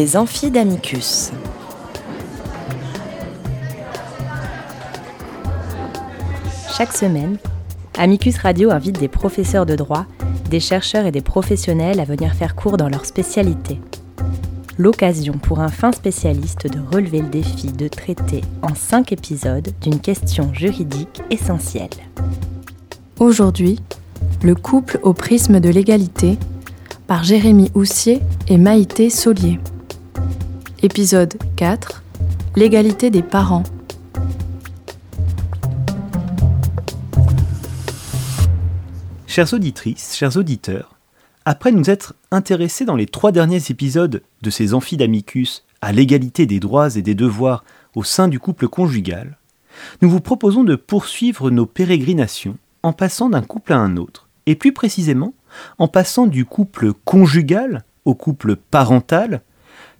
Les amphis d'Amicus. Chaque semaine, Amicus Radio invite des professeurs de droit, des chercheurs et des professionnels à venir faire cours dans leur spécialité. L'occasion pour un fin spécialiste de relever le défi de traiter en cinq épisodes d'une question juridique essentielle. Aujourd'hui, le couple au prisme de l'égalité par Jérémy Houssier et Maïté Solier. Épisode 4 L'égalité des parents. Chères auditrices, chers auditeurs, après nous être intéressés dans les trois derniers épisodes de ces amphidamicus à l'égalité des droits et des devoirs au sein du couple conjugal, nous vous proposons de poursuivre nos pérégrinations en passant d'un couple à un autre, et plus précisément en passant du couple conjugal au couple parental,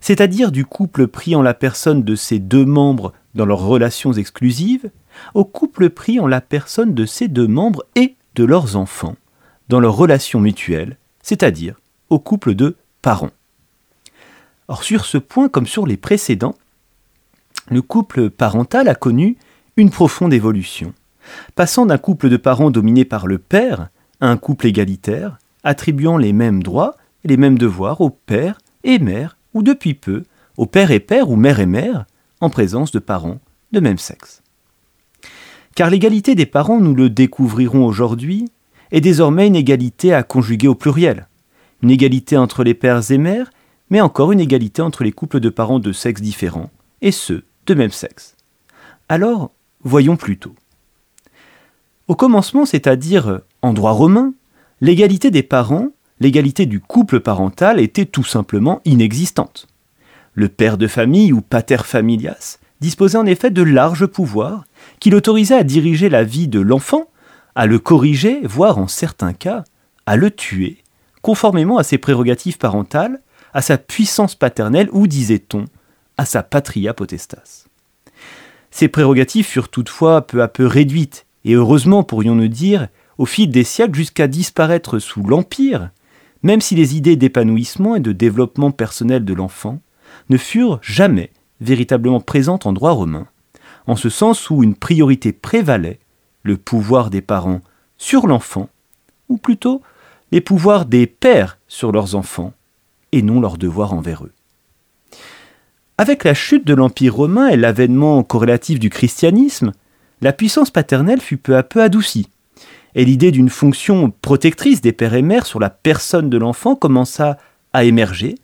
c'est-à-dire du couple pris en la personne de ses deux membres dans leurs relations exclusives, au couple pris en la personne de ces deux membres et de leurs enfants dans leurs relations mutuelles, c'est-à-dire au couple de parents. Or sur ce point comme sur les précédents, le couple parental a connu une profonde évolution, passant d'un couple de parents dominé par le père à un couple égalitaire, attribuant les mêmes droits et les mêmes devoirs au père et mère, ou depuis peu, au père et père ou mère et mère, en présence de parents de même sexe. Car l'égalité des parents, nous le découvrirons aujourd'hui, est désormais une égalité à conjuguer au pluriel. Une égalité entre les pères et mères, mais encore une égalité entre les couples de parents de sexes différents, et ceux de même sexe. Alors, voyons plutôt. Au commencement, c'est-à-dire en droit romain, l'égalité des parents, l'égalité du couple parental était tout simplement inexistante. Le père de famille ou pater familias disposait en effet de larges pouvoirs qui l'autorisaient à diriger la vie de l'enfant à le corriger, voire en certains cas, à le tuer, conformément à ses prérogatives parentales, à sa puissance paternelle ou, disait-on, à sa patria potestas. Ces prérogatives furent toutefois peu à peu réduites, et heureusement pourrions-nous dire, au fil des siècles jusqu'à disparaître sous l'Empire, même si les idées d'épanouissement et de développement personnel de l'enfant ne furent jamais véritablement présentes en droit romain, en ce sens où une priorité prévalait le pouvoir des parents sur l'enfant, ou plutôt les pouvoirs des pères sur leurs enfants, et non leurs devoirs envers eux. Avec la chute de l'Empire romain et l'avènement corrélatif du christianisme, la puissance paternelle fut peu à peu adoucie, et l'idée d'une fonction protectrice des pères et mères sur la personne de l'enfant commença à émerger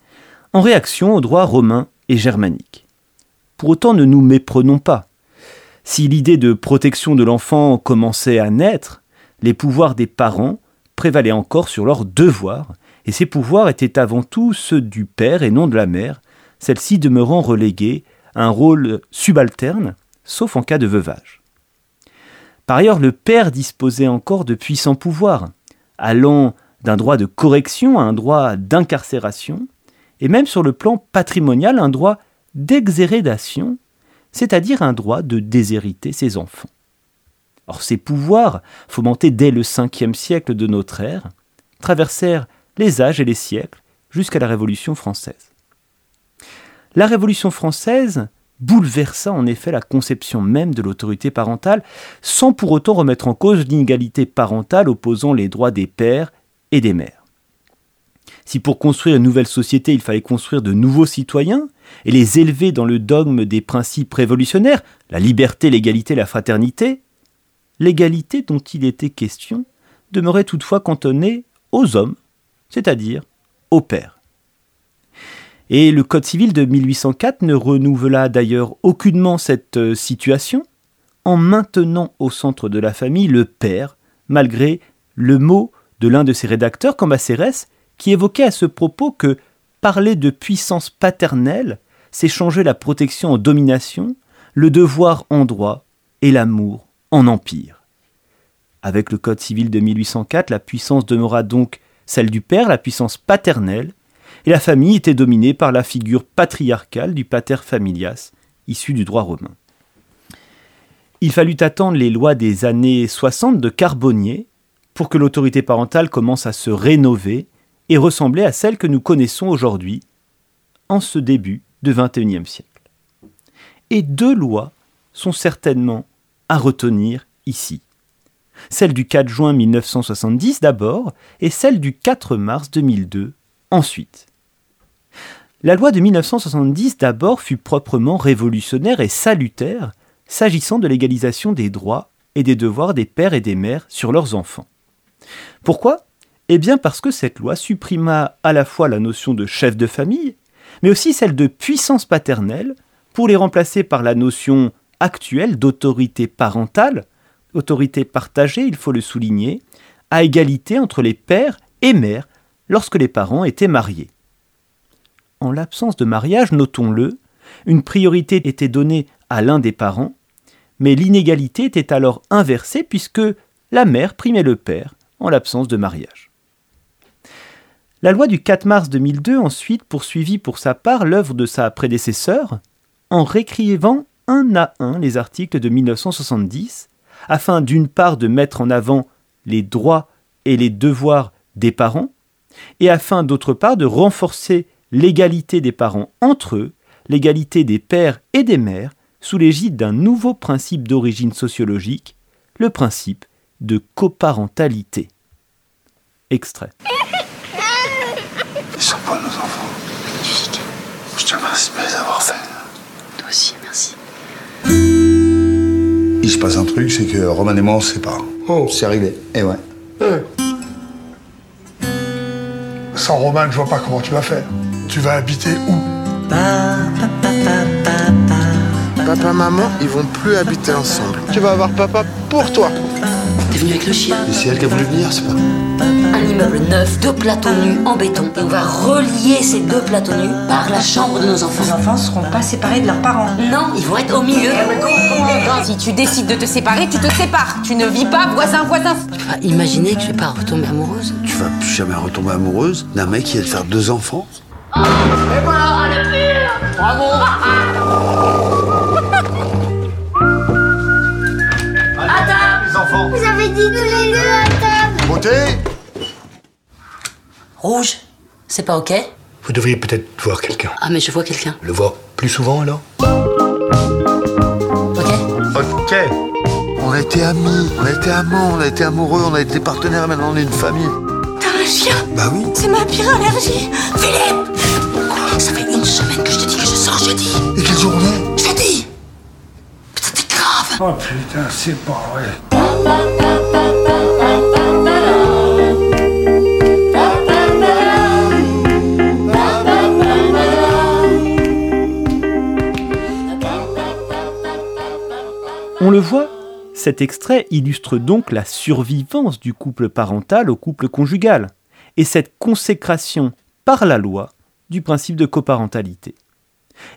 en réaction au droit romain et germanique. Pour autant, ne nous méprenons pas. Si l'idée de protection de l'enfant commençait à naître, les pouvoirs des parents prévalaient encore sur leurs devoirs, et ces pouvoirs étaient avant tout ceux du père et non de la mère, celle-ci demeurant reléguée à un rôle subalterne, sauf en cas de veuvage. Par ailleurs, le père disposait encore de puissants pouvoirs, allant d'un droit de correction à un droit d'incarcération, et même sur le plan patrimonial un droit d'exhérédation c'est-à-dire un droit de déshériter ses enfants. Or ces pouvoirs, fomentés dès le 5e siècle de notre ère, traversèrent les âges et les siècles jusqu'à la Révolution française. La Révolution française bouleversa en effet la conception même de l'autorité parentale, sans pour autant remettre en cause l'inégalité parentale opposant les droits des pères et des mères. Si pour construire une nouvelle société il fallait construire de nouveaux citoyens, et les élever dans le dogme des principes révolutionnaires, la liberté, l'égalité, la fraternité, l'égalité dont il était question demeurait toutefois cantonnée aux hommes, c'est-à-dire aux pères. Et le Code civil de 1804 ne renouvela d'ailleurs aucunement cette euh, situation en maintenant au centre de la famille le père, malgré le mot de l'un de ses rédacteurs, Cambacérès, qui évoquait à ce propos que parler de puissance paternelle, c'est changer la protection en domination, le devoir en droit et l'amour en empire. Avec le Code civil de 1804, la puissance demeura donc celle du père, la puissance paternelle, et la famille était dominée par la figure patriarcale du pater familias, issu du droit romain. Il fallut attendre les lois des années 60 de Carbonnier pour que l'autorité parentale commence à se rénover et ressembler à celle que nous connaissons aujourd'hui en ce début de XXIe siècle. Et deux lois sont certainement à retenir ici. Celle du 4 juin 1970 d'abord et celle du 4 mars 2002 ensuite. La loi de 1970 d'abord fut proprement révolutionnaire et salutaire s'agissant de l'égalisation des droits et des devoirs des pères et des mères sur leurs enfants. Pourquoi? Eh bien parce que cette loi supprima à la fois la notion de chef de famille, mais aussi celle de puissance paternelle, pour les remplacer par la notion actuelle d'autorité parentale, autorité partagée, il faut le souligner, à égalité entre les pères et mères lorsque les parents étaient mariés. En l'absence de mariage, notons-le, une priorité était donnée à l'un des parents, mais l'inégalité était alors inversée puisque la mère primait le père en l'absence de mariage. La loi du 4 mars 2002 ensuite poursuivit pour sa part l'œuvre de sa prédécesseur en réécrivant un à un les articles de 1970 afin d'une part de mettre en avant les droits et les devoirs des parents et afin d'autre part de renforcer l'égalité des parents entre eux, l'égalité des pères et des mères sous l'égide d'un nouveau principe d'origine sociologique, le principe de coparentalité. Extrait. Ils sont pas nos enfants. Je te remercie de les avoir faits. Toi aussi, merci. Il se passe un truc, c'est que Roman et moi, on se sépare. Oh, c'est arrivé. Et ouais. Sans Roman, je vois pas comment tu vas faire. Tu vas habiter où Papa, maman, ils vont plus habiter ensemble. Tu vas avoir papa pour toi. T'es venu avec le chien Et c'est elle qui a voulu venir, c'est pas. Un immeuble neuf, deux plateaux nus en béton. Et on va relier ces deux plateaux nus par la chambre de nos enfants. Les enfants seront pas séparés de leurs parents. Non, ils vont être au milieu. Non, si tu décides de te séparer, tu te sépares. Tu ne vis pas voisin-voisin. Tu vas imaginer que je vais pas retomber amoureuse Tu vas plus jamais retomber amoureuse d'un mec qui va te faire deux enfants Vous avez dit tous les deux à table. Beauté Rouge C'est pas ok? Vous devriez peut-être voir quelqu'un. Ah, mais je vois quelqu'un. Le voir plus souvent alors? Ok Ok. On a été amis, on a été amants, on a été amoureux, on a été partenaires, maintenant on est une famille. T'as un chien? Bah oui. C'est ma pire allergie. Philippe Ça fait une semaine que je te dis que je sors jeudi. Et quelle journée? Jeudi Putain, t'es grave Oh putain, c'est pas vrai. On le voit, cet extrait illustre donc la survivance du couple parental au couple conjugal, et cette consécration par la loi du principe de coparentalité.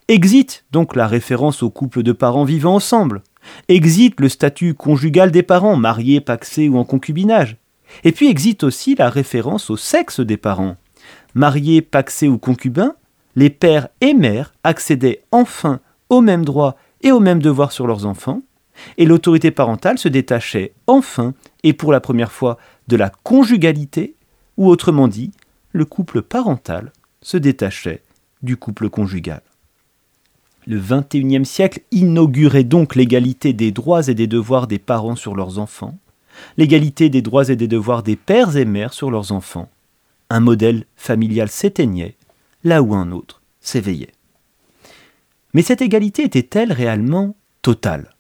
Exit donc la référence au couple de parents vivant ensemble, exit le statut conjugal des parents, mariés, paxés ou en concubinage, et puis exit aussi la référence au sexe des parents. Mariés, paxés ou concubins, les pères et mères accédaient enfin aux mêmes droits et aux mêmes devoirs sur leurs enfants, et l'autorité parentale se détachait enfin et pour la première fois de la conjugalité, ou autrement dit, le couple parental se détachait du couple conjugal. Le XXIe siècle inaugurait donc l'égalité des droits et des devoirs des parents sur leurs enfants, l'égalité des droits et des devoirs des pères et mères sur leurs enfants. Un modèle familial s'éteignait, là où un autre s'éveillait. Mais cette égalité était-elle réellement totale?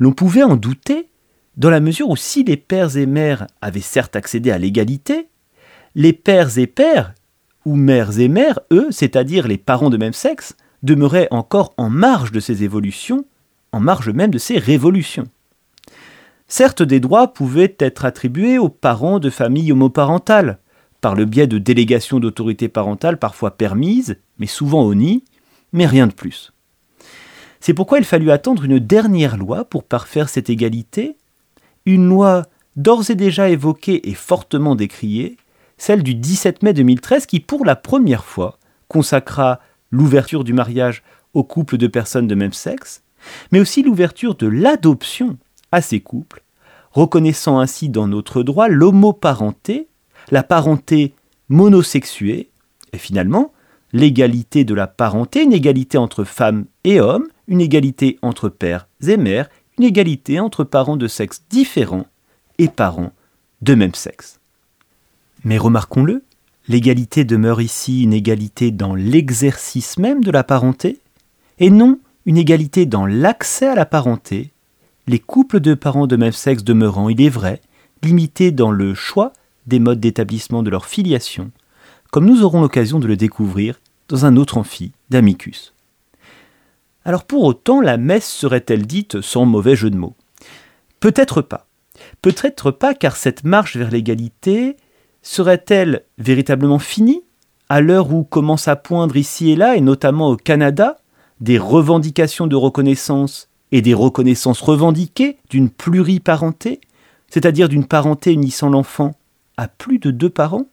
L'on pouvait en douter, dans la mesure où si les pères et mères avaient certes accédé à l'égalité, les pères et pères, ou mères et mères, eux, c'est-à-dire les parents de même sexe, demeuraient encore en marge de ces évolutions, en marge même de ces révolutions. Certes, des droits pouvaient être attribués aux parents de familles homoparentales, par le biais de délégations d'autorité parentale parfois permises, mais souvent honnies, mais rien de plus. C'est pourquoi il fallut attendre une dernière loi pour parfaire cette égalité, une loi d'ores et déjà évoquée et fortement décriée, celle du 17 mai 2013 qui, pour la première fois, consacra l'ouverture du mariage aux couples de personnes de même sexe, mais aussi l'ouverture de l'adoption à ces couples, reconnaissant ainsi dans notre droit l'homoparenté, la parenté monosexuée, et finalement l'égalité de la parenté, une égalité entre femmes et hommes, une égalité entre pères et mères, une égalité entre parents de sexe différents et parents de même sexe. Mais remarquons-le, l'égalité demeure ici une égalité dans l'exercice même de la parenté, et non une égalité dans l'accès à la parenté, les couples de parents de même sexe demeurant, il est vrai, limités dans le choix des modes d'établissement de leur filiation, comme nous aurons l'occasion de le découvrir dans un autre amphi d'Amicus. Alors pour autant, la messe serait-elle dite sans mauvais jeu de mots? Peut-être pas. Peut-être pas car cette marche vers l'égalité serait-elle véritablement finie? À l'heure où commencent à poindre ici et là, et notamment au Canada, des revendications de reconnaissance et des reconnaissances revendiquées d'une pluriparenté, c'est-à-dire d'une parenté unissant l'enfant à plus de deux parents?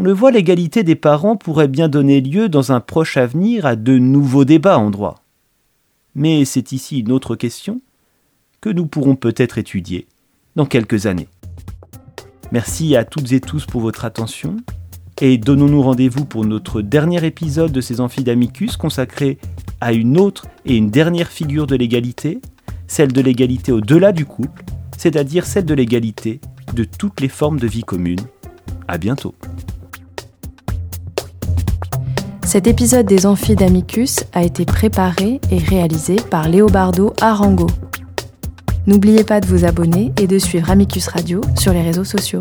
On le voit, l'égalité des parents pourrait bien donner lieu dans un proche avenir à de nouveaux débats en droit. Mais c'est ici une autre question que nous pourrons peut-être étudier dans quelques années. Merci à toutes et tous pour votre attention et donnons-nous rendez-vous pour notre dernier épisode de ces amphidamicus consacré à une autre et une dernière figure de l'égalité, celle de l'égalité au-delà du couple, c'est-à-dire celle de l'égalité de toutes les formes de vie commune. À bientôt. Cet épisode des Amphidamicus a été préparé et réalisé par Léobardo Arango. N'oubliez pas de vous abonner et de suivre Amicus Radio sur les réseaux sociaux.